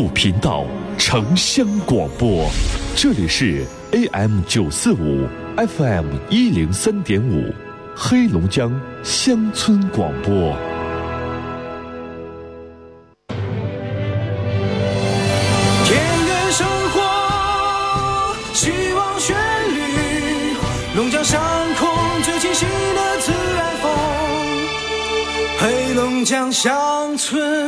步频道城乡广播，这里是 AM 九四五 FM 一零三点五，黑龙江乡村广播。田园生活，希望旋律，龙江上空最清晰的自然风，黑龙江乡村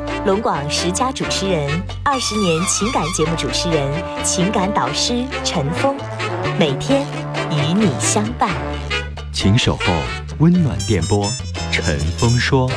龙广十佳主持人，二十年情感节目主持人，情感导师陈峰，每天与你相伴。请守候温暖电波，陈峰说。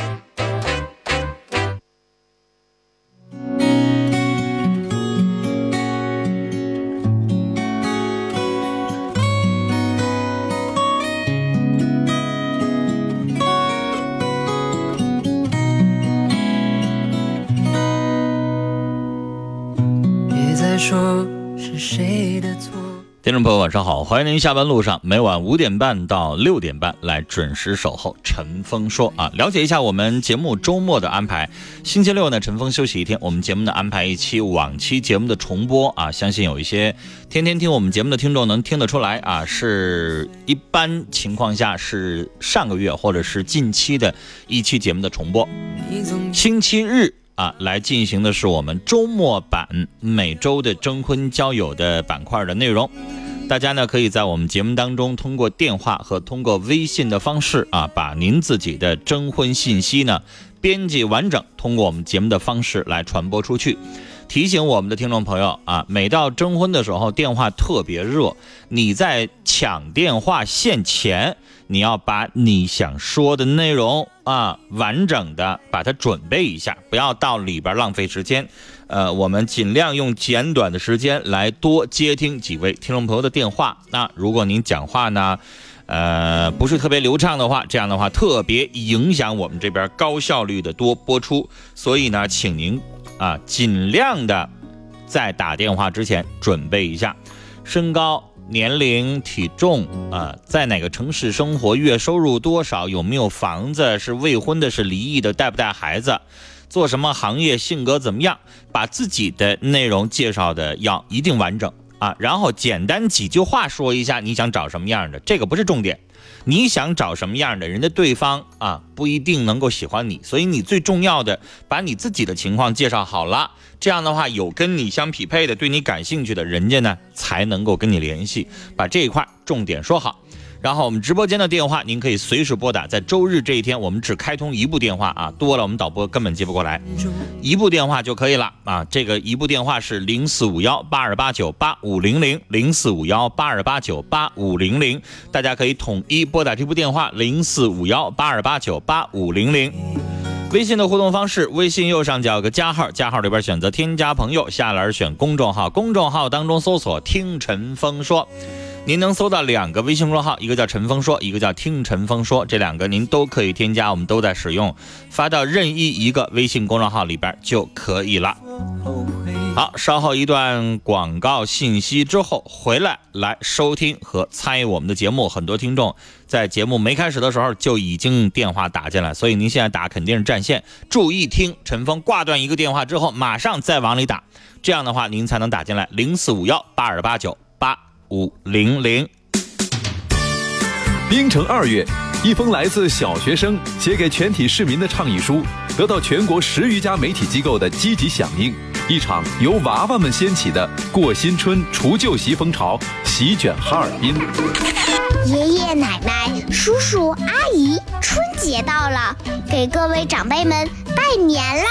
听众朋友，晚上好！欢迎您下班路上每晚五点半到六点半来准时守候陈峰说啊，了解一下我们节目周末的安排。星期六呢，陈峰休息一天，我们节目呢安排一期往期节目的重播啊。相信有一些天天听我们节目的听众能听得出来啊，是一般情况下是上个月或者是近期的一期节目的重播。星期日。啊，来进行的是我们周末版每周的征婚交友的板块的内容。大家呢可以在我们节目当中通过电话和通过微信的方式啊，把您自己的征婚信息呢编辑完整，通过我们节目的方式来传播出去。提醒我们的听众朋友啊，每到征婚的时候，电话特别热，你在抢电话线前，你要把你想说的内容啊完整的把它准备一下，不要到里边浪费时间。呃，我们尽量用简短的时间来多接听几位听众朋友的电话。那如果您讲话呢，呃，不是特别流畅的话，这样的话特别影响我们这边高效率的多播出。所以呢，请您啊尽量的在打电话之前准备一下身高。年龄、体重啊，在哪个城市生活？月收入多少？有没有房子？是未婚的？是离异的？带不带孩子？做什么行业？性格怎么样？把自己的内容介绍的要一定完整啊，然后简单几句话说一下你想找什么样的，这个不是重点。你想找什么样的人家对方啊不一定能够喜欢你，所以你最重要的把你自己的情况介绍好了，这样的话有跟你相匹配的、对你感兴趣的人家呢才能够跟你联系，把这一块重点说好。然后我们直播间的电话您可以随时拨打，在周日这一天我们只开通一部电话啊，多了我们导播根本接不过来，一部电话就可以了啊。这个一部电话是零四五幺八二八九八五零零零四五幺八二八九八五零零，大家可以统一拨打这部电话零四五幺八二八九八五零零。微信的互动方式，微信右上角有个加号，加号里边选择添加朋友，下栏选公众号，公众号当中搜索听陈峰说。您能搜到两个微信公众号，一个叫陈峰说，一个叫听陈峰说，这两个您都可以添加，我们都在使用，发到任意一个微信公众号里边就可以了。好，稍后一段广告信息之后回来来收听和参与我们的节目。很多听众在节目没开始的时候就已经电话打进来，所以您现在打肯定是占线。注意听陈峰挂断一个电话之后，马上再往里打，这样的话您才能打进来。零四五幺八二八九八五零零。冰城二月，一封来自小学生写给全体市民的倡议书，得到全国十余家媒体机构的积极响应。一场由娃娃们掀起的过新春除旧习风潮席卷哈尔滨。爷爷奶奶、叔叔阿姨，春节到了，给各位长辈们拜年啦！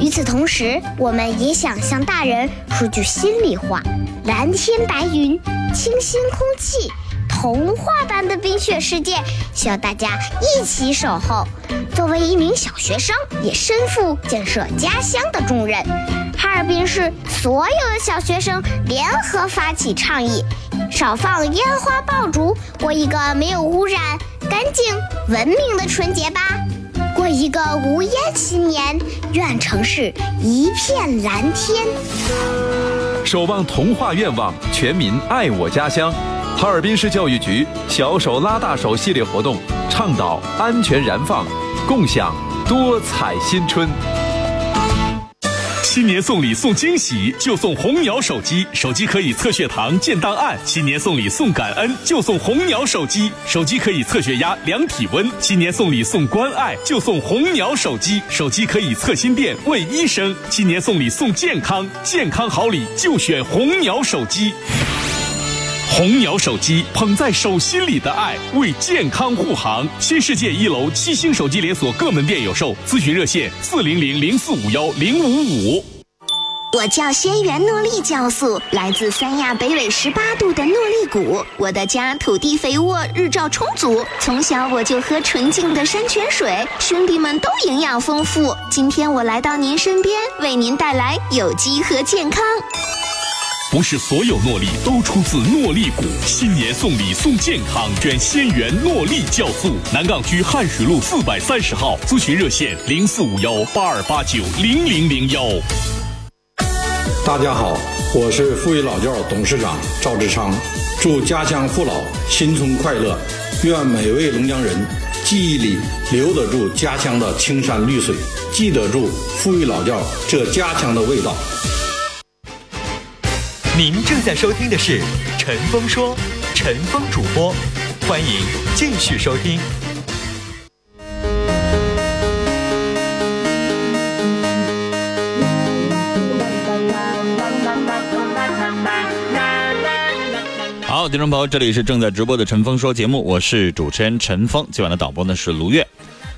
与此同时，我们也想向大人说句心里话：蓝天白云，清新空气，童话般的冰雪世界，需要大家一起守候。作为一名小学生，也身负建设家乡的重任。哈尔滨市所有的小学生联合发起倡议，少放烟花爆竹，过一个没有污染、干净、文明的春节吧！过一个无烟新年，愿城市一片蓝天。守望童话愿望，全民爱我家乡。哈尔滨市教育局“小手拉大手”系列活动，倡导安全燃放，共享多彩新春。新年送礼送惊喜，就送红鸟手机，手机可以测血糖、建档案。新年送礼送感恩，就送红鸟手机，手机可以测血压、量体温。新年送礼送关爱，就送红鸟手机，手机可以测心电、问医生。新年送礼送健康，健康好礼就选红鸟手机。红鸟手机捧在手心里的爱，为健康护航。新世界一楼七星手机连锁各门店有售，咨询热线四零零零四五幺零五五。我叫仙源诺丽酵素，来自三亚北纬十八度的诺丽谷。我的家土地肥沃，日照充足，从小我就喝纯净的山泉水，兄弟们都营养丰富。今天我来到您身边，为您带来有机和健康。不是所有诺丽都出自诺丽谷，新年送礼送健康，选仙源诺丽酵素。南岗区汉水路四百三十号，咨询热线零四五幺八二八九零零零幺。大家好，我是富裕老窖董事长赵志昌，祝家乡父老新春快乐，愿每位龙江人记忆里留得住家乡的青山绿水，记得住富裕老窖这家乡的味道。您正在收听的是《陈峰说》，陈峰主播，欢迎继续收听。好，听众朋友，这里是正在直播的陈峰说节目，我是主持人陈峰。今晚的导播呢是卢月。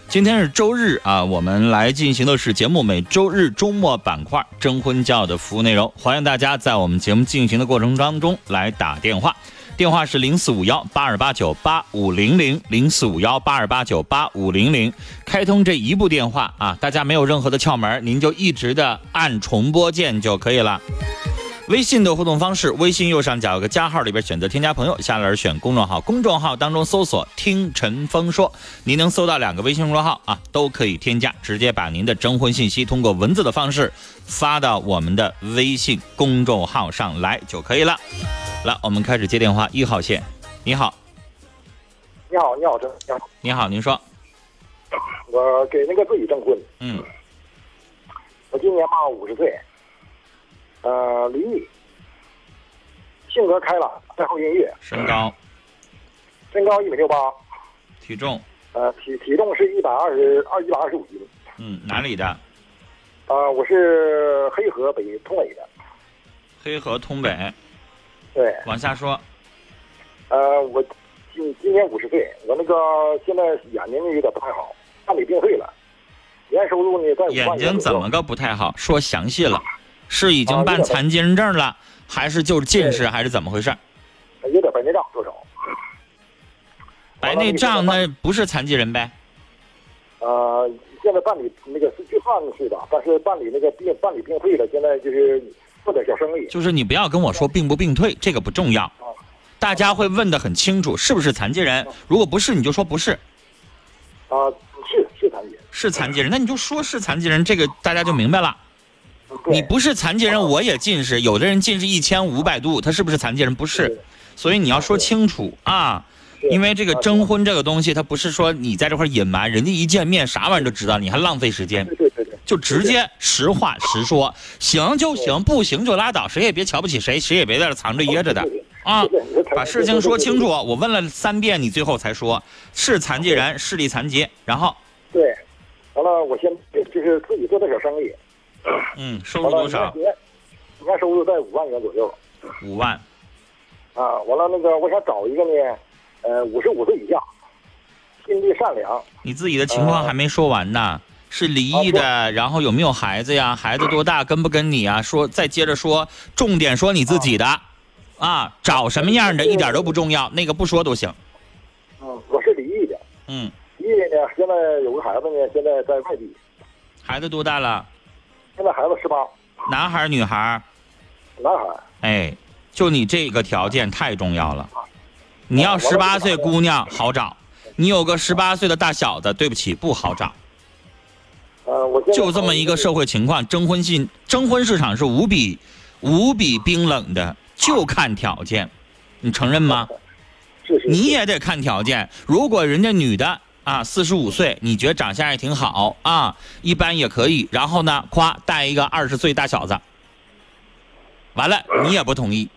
今天是周日啊，我们来进行的是节目每周日周末板块征婚教的服务内容。欢迎大家在我们节目进行的过程当中来打电话，电话是零四五幺八二八九八五零零零四五幺八二八九八五零零。开通这一部电话啊，大家没有任何的窍门，您就一直的按重播键就可以了。微信的互动方式，微信右上角有个加号，里边选择添加朋友，下来选公众号，公众号当中搜索“听陈峰说”，您能搜到两个微信公众号啊，都可以添加，直接把您的征婚信息通过文字的方式发到我们的微信公众号上来就可以了。来，我们开始接电话，一号线，你好，你好，你好，郑，你好，你好，您说，我给那个自己征婚，嗯，我今年嘛五十岁。呃，离异，性格开朗，爱好音乐，身高，身高一米六八，体重，呃，体体重是一百二十二一百二十五斤，嗯，哪里的？啊，我是黑河北通北的，黑河通北，对，往下说，呃，我今今年五十岁，我那个现在眼睛有点不太好，办理病退了，年收入呢在眼睛怎么个不太好？说详细了。是已经办残疾人证了，还是就是近视，还是怎么回事？有点白内障，多少？白内障那不是残疾人呗？呃，现在办理那个是去算是的，但是办理那个病办理病退了，现在就是做点小生意。就是你不要跟我说病不病退，这个不重要。大家会问的很清楚，是不是残疾人？如果不是，你就说不是。啊，是是残疾人。是残疾人，那你就说是残疾人，这个大家就明白了。你不是残疾人，我也近视。有的人近视一千五百度，他是不是残疾人？不是，所以你要说清楚啊。因为这个征婚这个东西，他不是说你在这块隐瞒，人家一见面啥玩意儿都知道，你还浪费时间。就直接实话实说，行就行，不行就拉倒，谁也别瞧不起谁，谁也别在这藏着掖着的啊。把事情说清楚。我问了三遍，你最后才说是残疾人，视力残疾，然后对，完了，我先就是自己做点小生意。嗯，收入多少？年年收入在五万元左右。五万。啊，完了那个，我想找一个呢，呃，五十五岁以下，心地善良。你自己的情况还没说完呢，是离异的，然后有没有孩子呀？孩子多大？跟不跟你啊？说再接着说，重点说你自己的，啊，找什么样的一点都不重要，那个不说都行。嗯，我是离异的。嗯，离异呢，现在有个孩子呢，现在在外地。孩子多大了？现在孩子十八。男孩儿女孩儿？男孩儿。哎，就你这个条件太重要了。你要十八岁姑娘好找，你有个十八岁的大小子，对不起不好找。呃，我就这么一个社会情况，征婚信征婚市场是无比无比冰冷的，就看条件，你承认吗？你也得看条件，如果人家女的啊四十五岁，你觉得长相也挺好啊，一般也可以，然后呢，夸带一个二十岁大小子，完了你也不同意，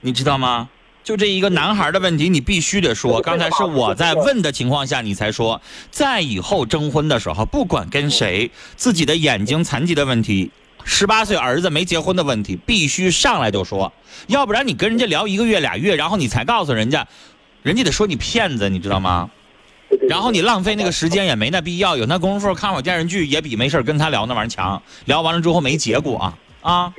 你知道吗？就这一个男孩的问题，你必须得说。刚才是我在问的情况下，你才说。在以后征婚的时候，不管跟谁，自己的眼睛残疾的问题，十八岁儿子没结婚的问题，必须上来就说，要不然你跟人家聊一个月俩月，然后你才告诉人家，人家得说你骗子，你知道吗？然后你浪费那个时间也没那必要，有那功夫看会儿电视剧也比没事跟他聊那玩意儿强。聊完了之后没结果啊啊！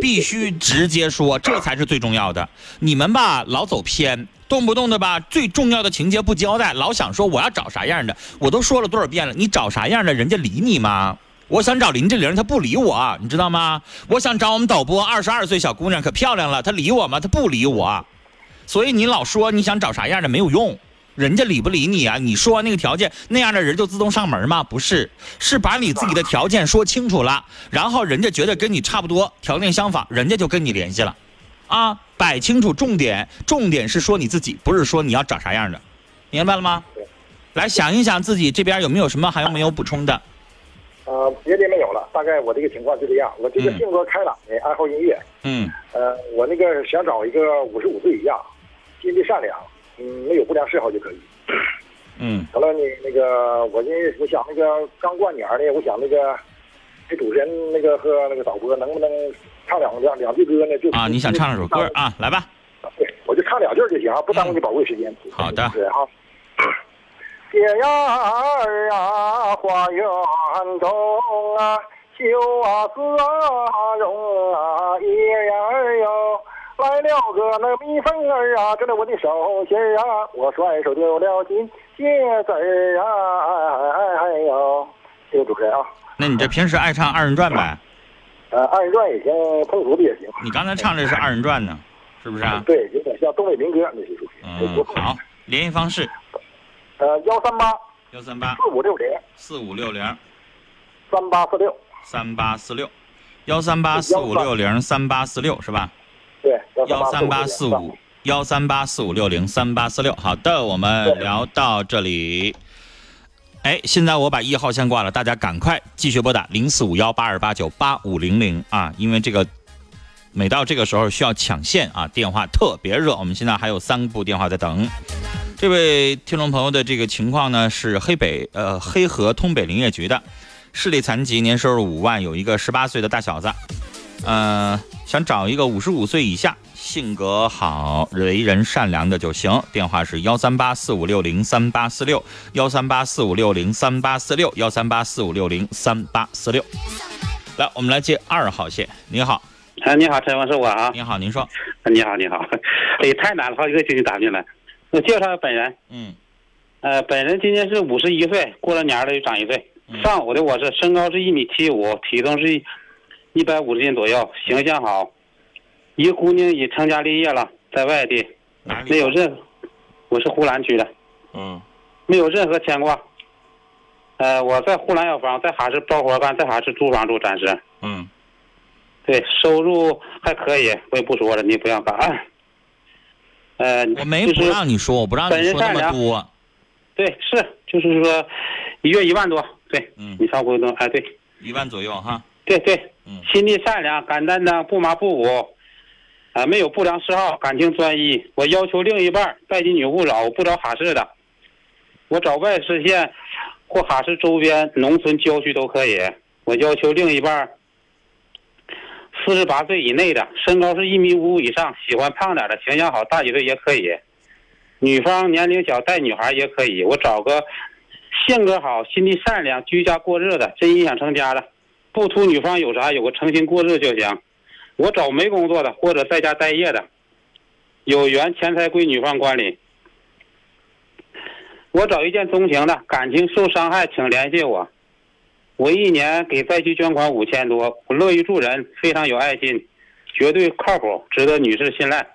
必须直接说，这才是最重要的。你们吧，老走偏，动不动的吧，最重要的情节不交代，老想说我要找啥样的。我都说了多少遍了，你找啥样的，人家理你吗？我想找林志玲，她不理我，你知道吗？我想找我们导播，二十二岁小姑娘，可漂亮了，她理我吗？她不理我。所以你老说你想找啥样的没有用，人家理不理你啊？你说完那个条件，那样的人就自动上门吗？不是，是把你自己的条件说清楚了，然后人家觉得跟你差不多，条件相仿，人家就跟你联系了，啊，摆清楚重点，重点是说你自己，不是说你要找啥样的，明白了吗？来想一想自己这边有没有什么还有没有补充的？呃，别的没有了，大概我这个情况就这样。我这个性格开朗的，爱好音乐。嗯。呃，我那个想找一个五十五岁以下，心地善良，嗯，没有不良嗜好就可以。嗯。完了，你那个，我呢，我想那个刚过年呢，我想那个，这主持人那个和那个导播能不能唱两两两句歌呢？就啊，你想唱两首歌啊？来吧。对，我就唱两句就行，不耽误你宝贵时间。好的。是哈。蝶呀儿啊，花园中啊，秋啊丝啊绒啊，叶呀儿哟，来了个那蜜蜂儿啊，跟着我的手心儿啊，我甩手丢了金鞋子儿啊，哎哎哎哎呦，谢谢主持人啊。那你这平时爱唱二人转呗？呃，二人转也行，通俗的也行。你刚才唱的是二人转呢，是不是啊？对，有点像东北民歌那些属于。嗯，好，联系方式。呃，幺三八幺三八四五六零四五六零三八四六三八四六幺三八四五六零三八四六是吧？对，幺三八四五幺三八四五六零三八四六。好的，我们聊到这里。哎，现在我把一号先挂了，大家赶快继续拨打零四五幺八二八九八五零零啊，因为这个每到这个时候需要抢线啊，电话特别热。我们现在还有三部电话在等。这位听众朋友的这个情况呢，是黑北呃黑河通北林业局的，视力残疾，年收入五万，有一个十八岁的大小子，嗯，想找一个五十五岁以下，性格好，为人善良的就行。电话是幺三八四五六零三八四六，幺三八四五六零三八四六，幺三八四五六零三八四六。来，我们来接二号线。你好，啊，你好，陈文是我啊。你好，您说。你好，你好。哎，太难了，好几个星期打进来。我介绍下本人，嗯，呃，本人今年是五十一岁，过了年了又长一岁。上午的我是身高是一米七五，体重是一百五十斤左右，形象好。一个姑娘已成家立业了，在外地，没有任，我是呼兰区的，嗯，没有任何牵挂。呃，我在呼兰有房，在哈市包活干，在哈市租房住，暂时。嗯，对，收入还可以，我也不说了，你不要干。呃，我没不让你说，我不让你说那么多。对，是，就是说，一月一万多，对，嗯，你差不多，哎，对，一万左右哈。对对，嗯，心地善良，敢担当，不麻不武，啊，没有不良嗜好，感情专一。我要求另一半拜金女勿扰，不找哈市的，我找外市县或哈市周边农村郊区都可以。我要求另一半四十八岁以内的，身高是一米五以上，喜欢胖点的，形象好，大几岁也可以。女方年龄小带女孩也可以，我找个性格好、心地善良、居家过日子、真心想成家的，不图女方有啥，有个诚心过日就行。我找没工作的或者在家待业的，有缘钱财归女方管理。我找一见钟情的，感情受伤害请联系我。我一年给灾区捐款五千多，我乐于助人，非常有爱心，绝对靠谱，值得女士信赖。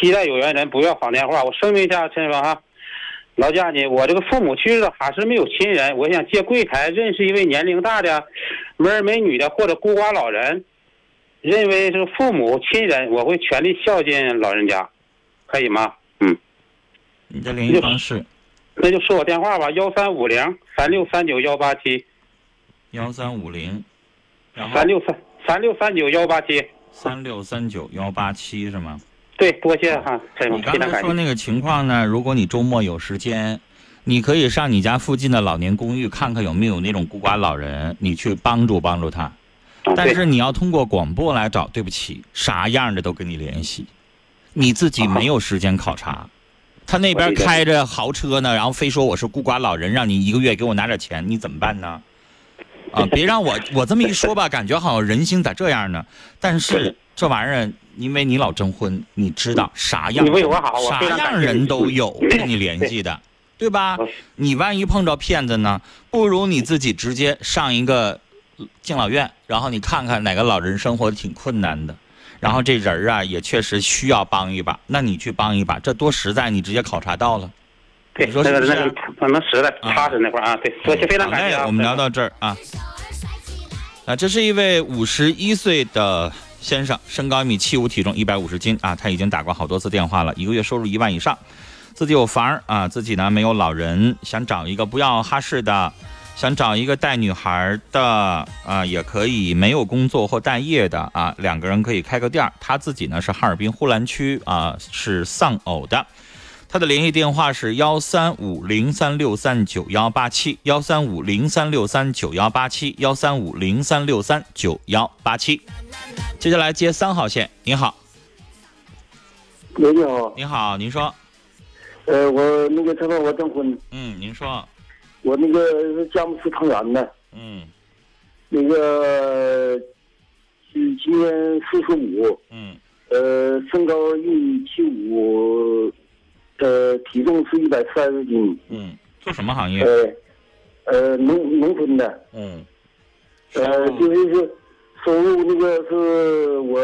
期待有缘人，不要晃电话。我声明一下，陈芳哈，老家呢，我这个父母去世了，还是没有亲人。我想借柜台认识一位年龄大的没儿没女的或者孤寡老人，认为是父母亲人，我会全力孝敬老人家，可以吗？嗯，你的联系方式，那就说我电话吧，幺三五零三六三九幺八七，幺三五零，然后三六三三六三九幺八七，三六三九幺八七是吗？对，多谢哈，陈你刚。才说那个情况呢，如果你周末有时间，你可以上你家附近的老年公寓看看有没有那种孤寡老人，你去帮助帮助他。但是你要通过广播来找，对不起，啥样的都跟你联系，你自己没有时间考察。他那边开着豪车呢，然后非说我是孤寡老人，让你一个月给我拿点钱，你怎么办呢？啊，别让我我这么一说吧，感觉好像人心咋这样呢？但是这玩意儿，因为你老征婚，你知道啥样你为我好啥样人都有跟你联系的，对吧？你万一碰着骗子呢，不如你自己直接上一个敬老院，然后你看看哪个老人生活挺困难的，然后这人儿啊也确实需要帮一把，那你去帮一把，这多实在，你直接考察到了。对，你说是不是啊那个那个可能实在踏实那块儿啊，对，非常感谢啊。我们聊到这儿啊。啊，这是一位五十一岁的先生，身高一米七五，体重一百五十斤啊，他已经打过好多次电话了，一个月收入一万以上，自己有房儿啊，自己呢没有老人，想找一个不要哈市的，想找一个带女孩的啊，也可以没有工作或待业的啊，两个人可以开个店儿。他自己呢是哈尔滨呼兰区啊，是丧偶的。他的联系电话是幺三五零三六三九幺八七，幺三五零三六三九幺八七，幺三五零三六三九幺八七。接下来接三号线，您好，喂，你好，您好，您说，呃，我那个他说，我征婚，嗯，您说，我那个是佳木斯汤圆的，嗯那个今今年四十五，嗯。呃，身高一米七五，呃，体重是一百三十斤，嗯，做什么行业？呃，呃，农农村的，嗯，呃，就是是收入那个是我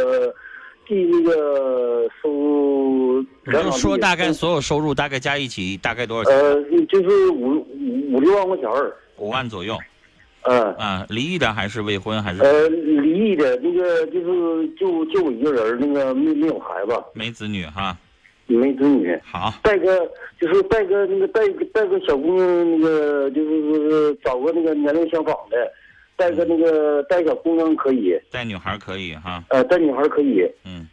弟那个收入你就说大概所有收入大概加一起大概多少钱？呃，就是五五五六万块钱儿，五万左右。嗯。啊，离异的还是未婚还是？呃，离异的那个就是就就我一个人，那个没没有孩子，没子女哈。没子女。好。带个就是带个那个带个带个小姑娘，那个就是说找个那个年龄相仿的，带个那个带小姑娘可以，带女孩可以哈。呃，带女孩可以。嗯。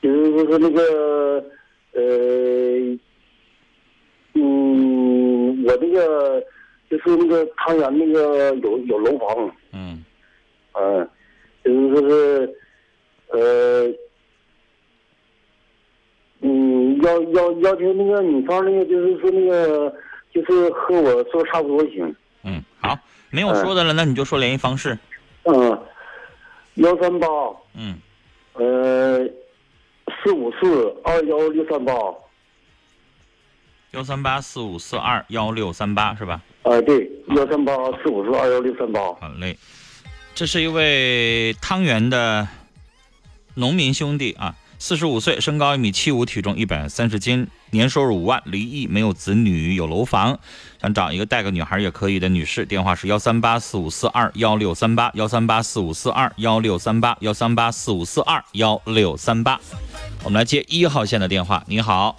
就是说是那个呃，嗯，我那个就是那个汤圆那个有有楼房。嗯。嗯，就是说是，呃，嗯，要要要求那个女方那个，就是说那个，就是和我说差不多行。嗯，好，没有说的了，那你就说联系方式。嗯，幺三八，嗯，呃，四五四二幺六三八。幺三八四五四二幺六三八是吧？啊，对，幺三八四五四二幺六三八。好嘞，这是一位汤圆的农民兄弟啊，四十五岁，身高一米七五，体重一百三十斤，年收入五万，离异，没有子女，有楼房，想找一个带个女孩也可以的女士，电话是幺三八四五四二幺六三八，幺三八四五四二幺六三八，幺三八四五四二幺六三八。我们来接一号线的电话，你好，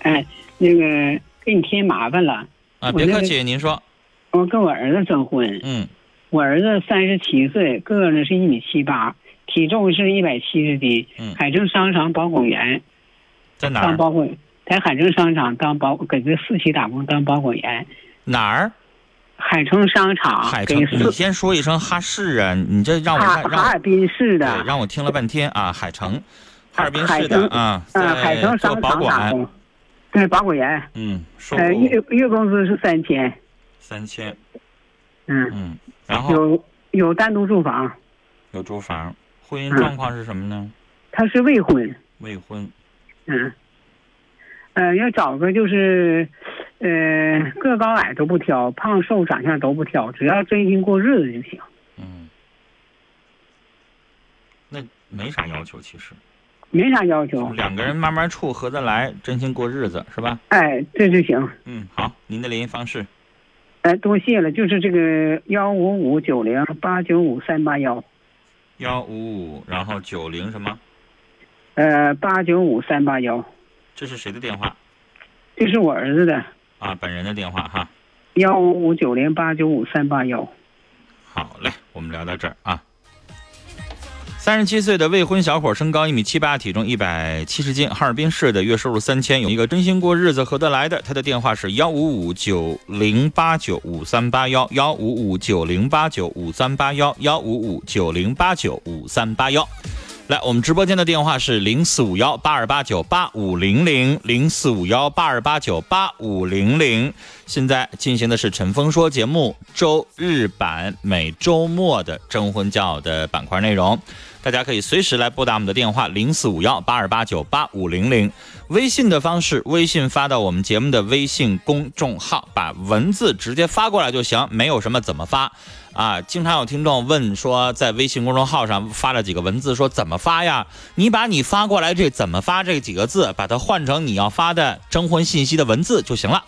哎，那个给你添麻烦了。啊，别客气，您说，我跟我儿子征婚。嗯。我儿子三十七岁，个儿呢是一米七八，体重是一百七十斤。嗯。海城商场保管员。在哪儿？当保管，在海城商场当保，给这四期打工当保管员。哪儿？海城商场。海城，给你先说一声哈市啊！你这让我哈哈尔滨市的对，让我听了半天啊，海城，哈尔滨市的啊，嗯海城商场打保管工，对，保管员。嗯，收呃，月月工资是三千。三千，嗯嗯，然后有有单独住房，有住房，婚姻嗯状况是什么呢？他是未婚。未婚，嗯，呃，要找个就是，呃，个高矮都不挑，胖瘦长相都不挑，只要真心过日子就行。嗯，那没啥要求，其实没啥要求。两个人慢慢处，合得来，真心过日子，是吧？哎，这就行。嗯，好，您的联系方式哎，多谢了，就是这个幺五五九零八九五三八幺，幺五五，然后九零什么？呃，八九五三八幺，这是谁的电话这是我儿子的啊？本人的电话哈。幺五五九零八九五三八幺。好嘞，我们聊到这儿啊。三十七岁的未婚小伙，身高一米七八，体重一百七十斤，哈尔滨市的，月收入三千，有一个真心过日子、合得来的。他的电话是幺五五九零八九五三八幺幺五五九零八九五三八幺幺五五九零八九五三八幺。来，我们直播间的电话是零四五幺八二八九八五零零零四五幺八二八九八五零零。现在进行的是《陈峰说》节目周日版每周末的征婚交友的板块内容，大家可以随时来拨打我们的电话零四五幺八二八九八五零零。微信的方式，微信发到我们节目的微信公众号，把文字直接发过来就行，没有什么怎么发。啊，经常有听众问说，在微信公众号上发了几个文字，说怎么发呀？你把你发过来这怎么发这几个字，把它换成你要发的征婚信息的文字就行了。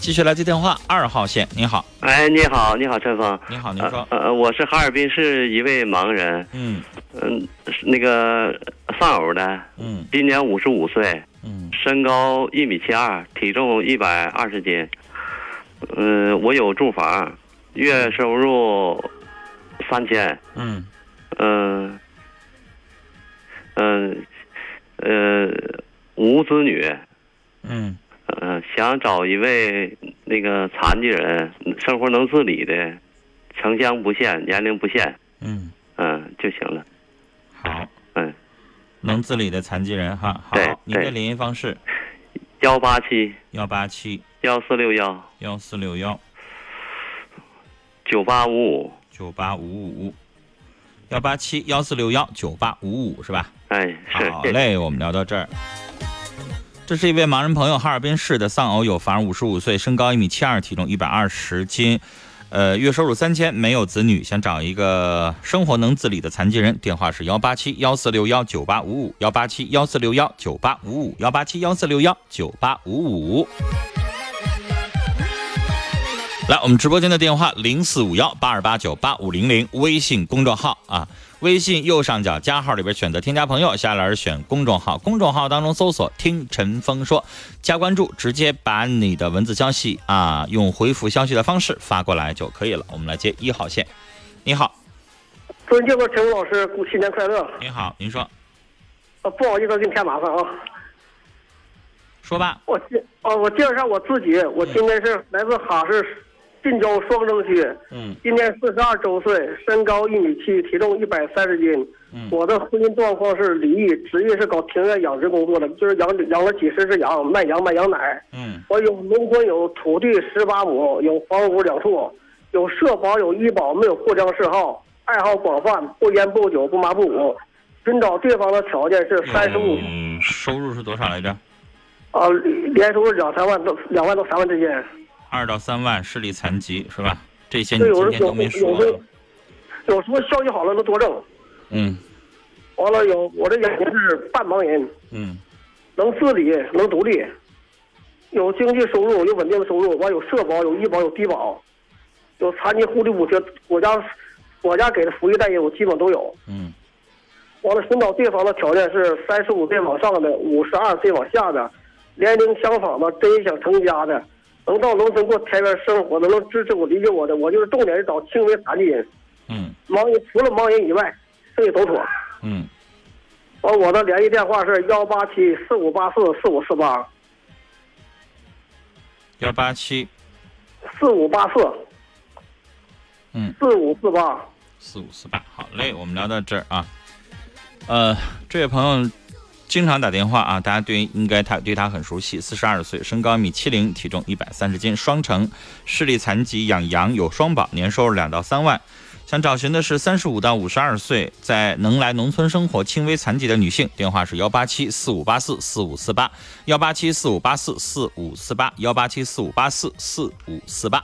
继续来接电话，二号线，你好，哎，你好，你好，陈峰。你好，您说，呃，呃我是哈尔滨市一位盲人，嗯。嗯、是那个丧偶的，嗯。今年五十五岁，嗯。身高一米七二，体重一百二十斤，嗯、我有住房，月收入三千，嗯。嗯嗯呃，无子女，嗯。嗯、想找一位那个残疾人，生活能自理的，城乡不限，年龄不限，嗯，嗯就行了。好，嗯，能自理的残疾人哈，好对，您的联系方式幺八七。幺八七。幺四六幺。幺四六幺九八五五，九八五五幺八七幺四六幺九八五五是吧？哎，是，好嘞，我们聊到这儿。这是一位盲人朋友，哈尔滨市的丧偶有房，五十五岁，身高一米七二，体重一百二十斤，呃，月收入三千，没有子女，想找一个生活能自理的残疾人。电话是幺八七幺四六幺九八五五，幺八七幺四六幺九八五五，幺八七幺四六幺九八五五。来，我们直播间的电话零四五幺八二八九八五零零，微信公众号啊，微信右上角加号里边选择添加朋友，下栏选公众号，公众号当中搜索“听陈峰说”，加关注，直接把你的文字消息啊，用回复消息的方式发过来就可以了。我们来接一号线，你好，尊敬的陈老师，新年快乐！您好，您说，呃，不好意思，给你添麻烦啊。说吧。我介哦，我介绍一下我自己，我今年是来自哈市近郊双城区，嗯今年四十二周岁，身高一米七，体重一百三十斤。嗯我的婚姻状况是离异，职业是搞庭院养殖工作的，就是养养了几十只羊，卖羊卖羊奶。嗯我有农村有土地十八亩，有房屋两处，有社保有医保，没有过江嗜好，爱好广泛，不烟不酒不麻不舞。寻找对方的条件是三十五嗯，收入是多少来着？啊，年收入两三万到两万到三万之间。二到三万，视力残疾是吧？这些你今天都没说有时候消息好了能多挣。嗯完了有我这眼睛是半盲人，嗯能自理能独立，有经济收入有稳定的收入，完有社保有医保有低保，有残疾护理补贴，国家国家给的福利待遇我基本都有。嗯完了，寻找对方的条件是三十五岁往上的，五十二岁往下的，年龄相仿的，真想成家的，能到农村过田园生活的，能支持我、理解我的，我就是重点是找轻微残疾人，嗯盲人除了盲人以外，剩下都妥。嗯，完，我的联系电话是幺八七四五八四四五四八幺八七四五八四嗯四五四八。四五四八，好嘞，我们聊到这儿啊。呃，这位朋友经常打电话啊，大家对应该他对他很熟悉。四十二岁，身高一米七零，体重一百三十斤，双城，视力残疾，养羊，有双保，年收入两到三万。想找寻的是三十五到五十二岁，在能来农村生活、轻微残疾的女性。电话是幺八七四五八四四五四八，幺八七四五八四四五四八，幺八七四五八四四五四八。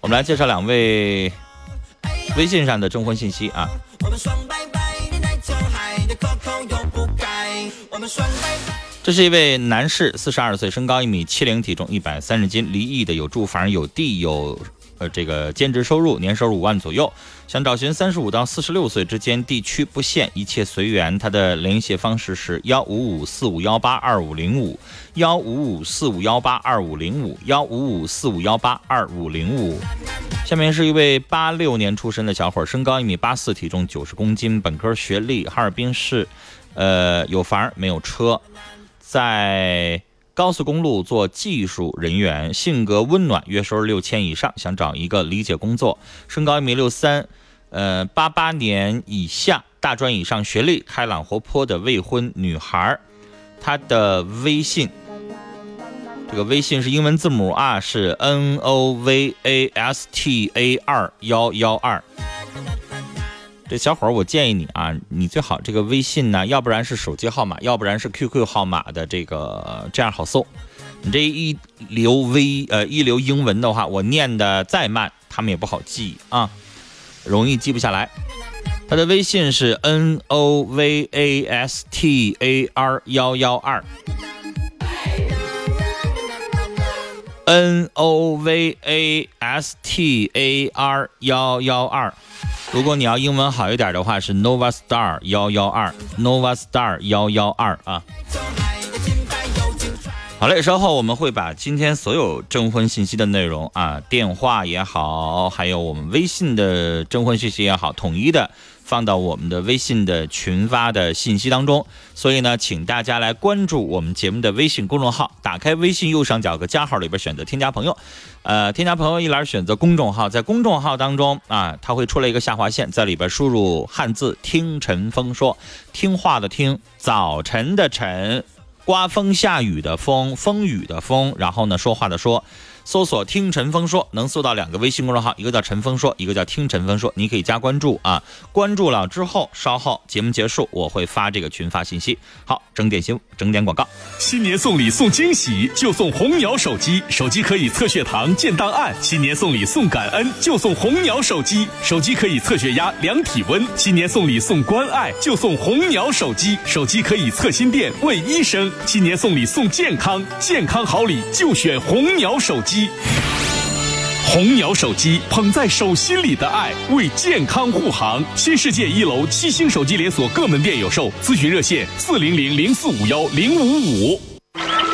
我们来介绍两位微信上的征婚信息啊。我们双这是一位男士，四十二岁，身高一米七零，体重一百三十斤，离异的，有住房，有地，有。这个兼职收入年收入五万左右，想找寻三十五到四十六岁之间，地区不限，一切随缘。他的联系方式是幺五五四五幺八二五零五，幺五五四五幺八二五零五，幺五五四五幺八二五零五。下面是一位八六年出生的小伙，身高一米八四，体重九十公斤，本科学历，哈尔滨市，呃，有房没有车，在。高速公路做技术人员，性格温暖，月收入六千以上，想找一个理解工作，身高一米六三，呃，八八年以下，大专以上学历，开朗活泼的未婚女孩。她的微信，这个微信是英文字母啊，是 N O V A S T A 二幺幺二。这小伙儿，我建议你啊，你最好这个微信呢，要不然是手机号码，要不然是 QQ 号码的这个，这样好搜。你这一流微呃一流英文的话，我念的再慢，他们也不好记啊，容易记不下来。他的微信是 N O V A S T A R 幺幺二，N O V A S T A R 幺幺二。如果你要英文好一点的话，是 Nova Star 幺幺二，Nova Star 幺幺二啊。好嘞，稍后我们会把今天所有征婚信息的内容啊，电话也好，还有我们微信的征婚信息也好，统一的。放到我们的微信的群发的信息当中，所以呢，请大家来关注我们节目的微信公众号。打开微信右上角个加号里边选择添加朋友，呃，添加朋友一栏选择公众号，在公众号当中啊，它会出来一个下划线，在里边输入汉字“听晨风说”，听话的听，早晨的晨，刮风下雨的风，风雨的风，然后呢，说话的说。搜索“听陈峰说”，能搜到两个微信公众号，一个叫陈峰说，一个叫听陈峰说。你可以加关注啊，关注了之后，稍后节目结束，我会发这个群发信息。好，整点新整点广告。新年送礼送惊喜，就送红鸟手机，手机可以测血糖、建档案。新年送礼送感恩，就送红鸟手机，手机可以测血压、量体温。新年送礼送关爱，就送红鸟手机，手机可以测心电、问医生。新年送礼送健康，健康好礼就选红鸟手机。红鸟手机捧在手心里的爱，为健康护航。新世界一楼七星手机连锁各门店有售，咨询热线四零零零四五幺零五五。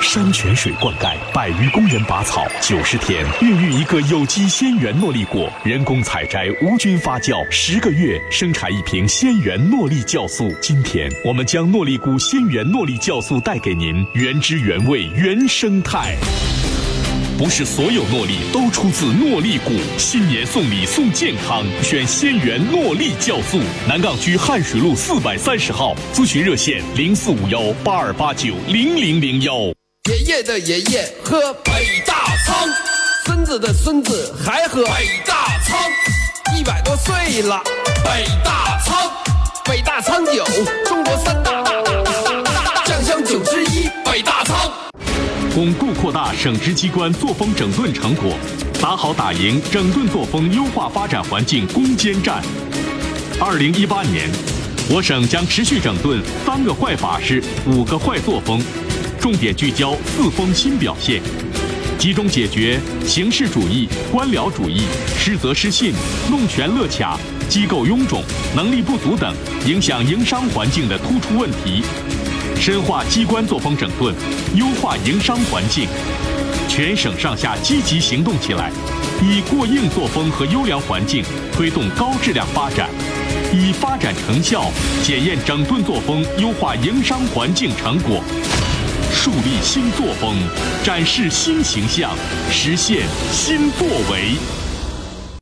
山泉水灌溉，百余工人拔草，九十天孕育一个有机鲜源诺丽果，人工采摘，无菌发酵，十个月生产一瓶鲜源诺丽酵素。今天我们将诺丽菇鲜源诺丽酵素带给您，原汁原味，原生态。不是所有诺丽都出自诺丽谷，新年送礼送健康，选仙源诺丽酵素。南岗区汉水路四百三十号，咨询热线零四五幺八二八九零零零幺。爷爷的爷爷喝北大仓，孙子的孙子还喝北大仓，一百多岁了，北大仓，北大仓酒，中国三巩固扩大省直机关作风整顿成果，打好打赢整顿作风优化发展环境攻坚战。二零一八年，我省将持续整顿三个坏法式、五个坏作风，重点聚焦四风新表现，集中解决形式主义、官僚主义、失责失信、弄权乐卡、机构臃肿、能力不足等影响营商环境的突出问题。深化机关作风整顿，优化营商环境，全省上下积极行动起来，以过硬作风和优良环境推动高质量发展，以发展成效检验整顿作风、优化营商环境成果，树立新作风，展示新形象，实现新作为。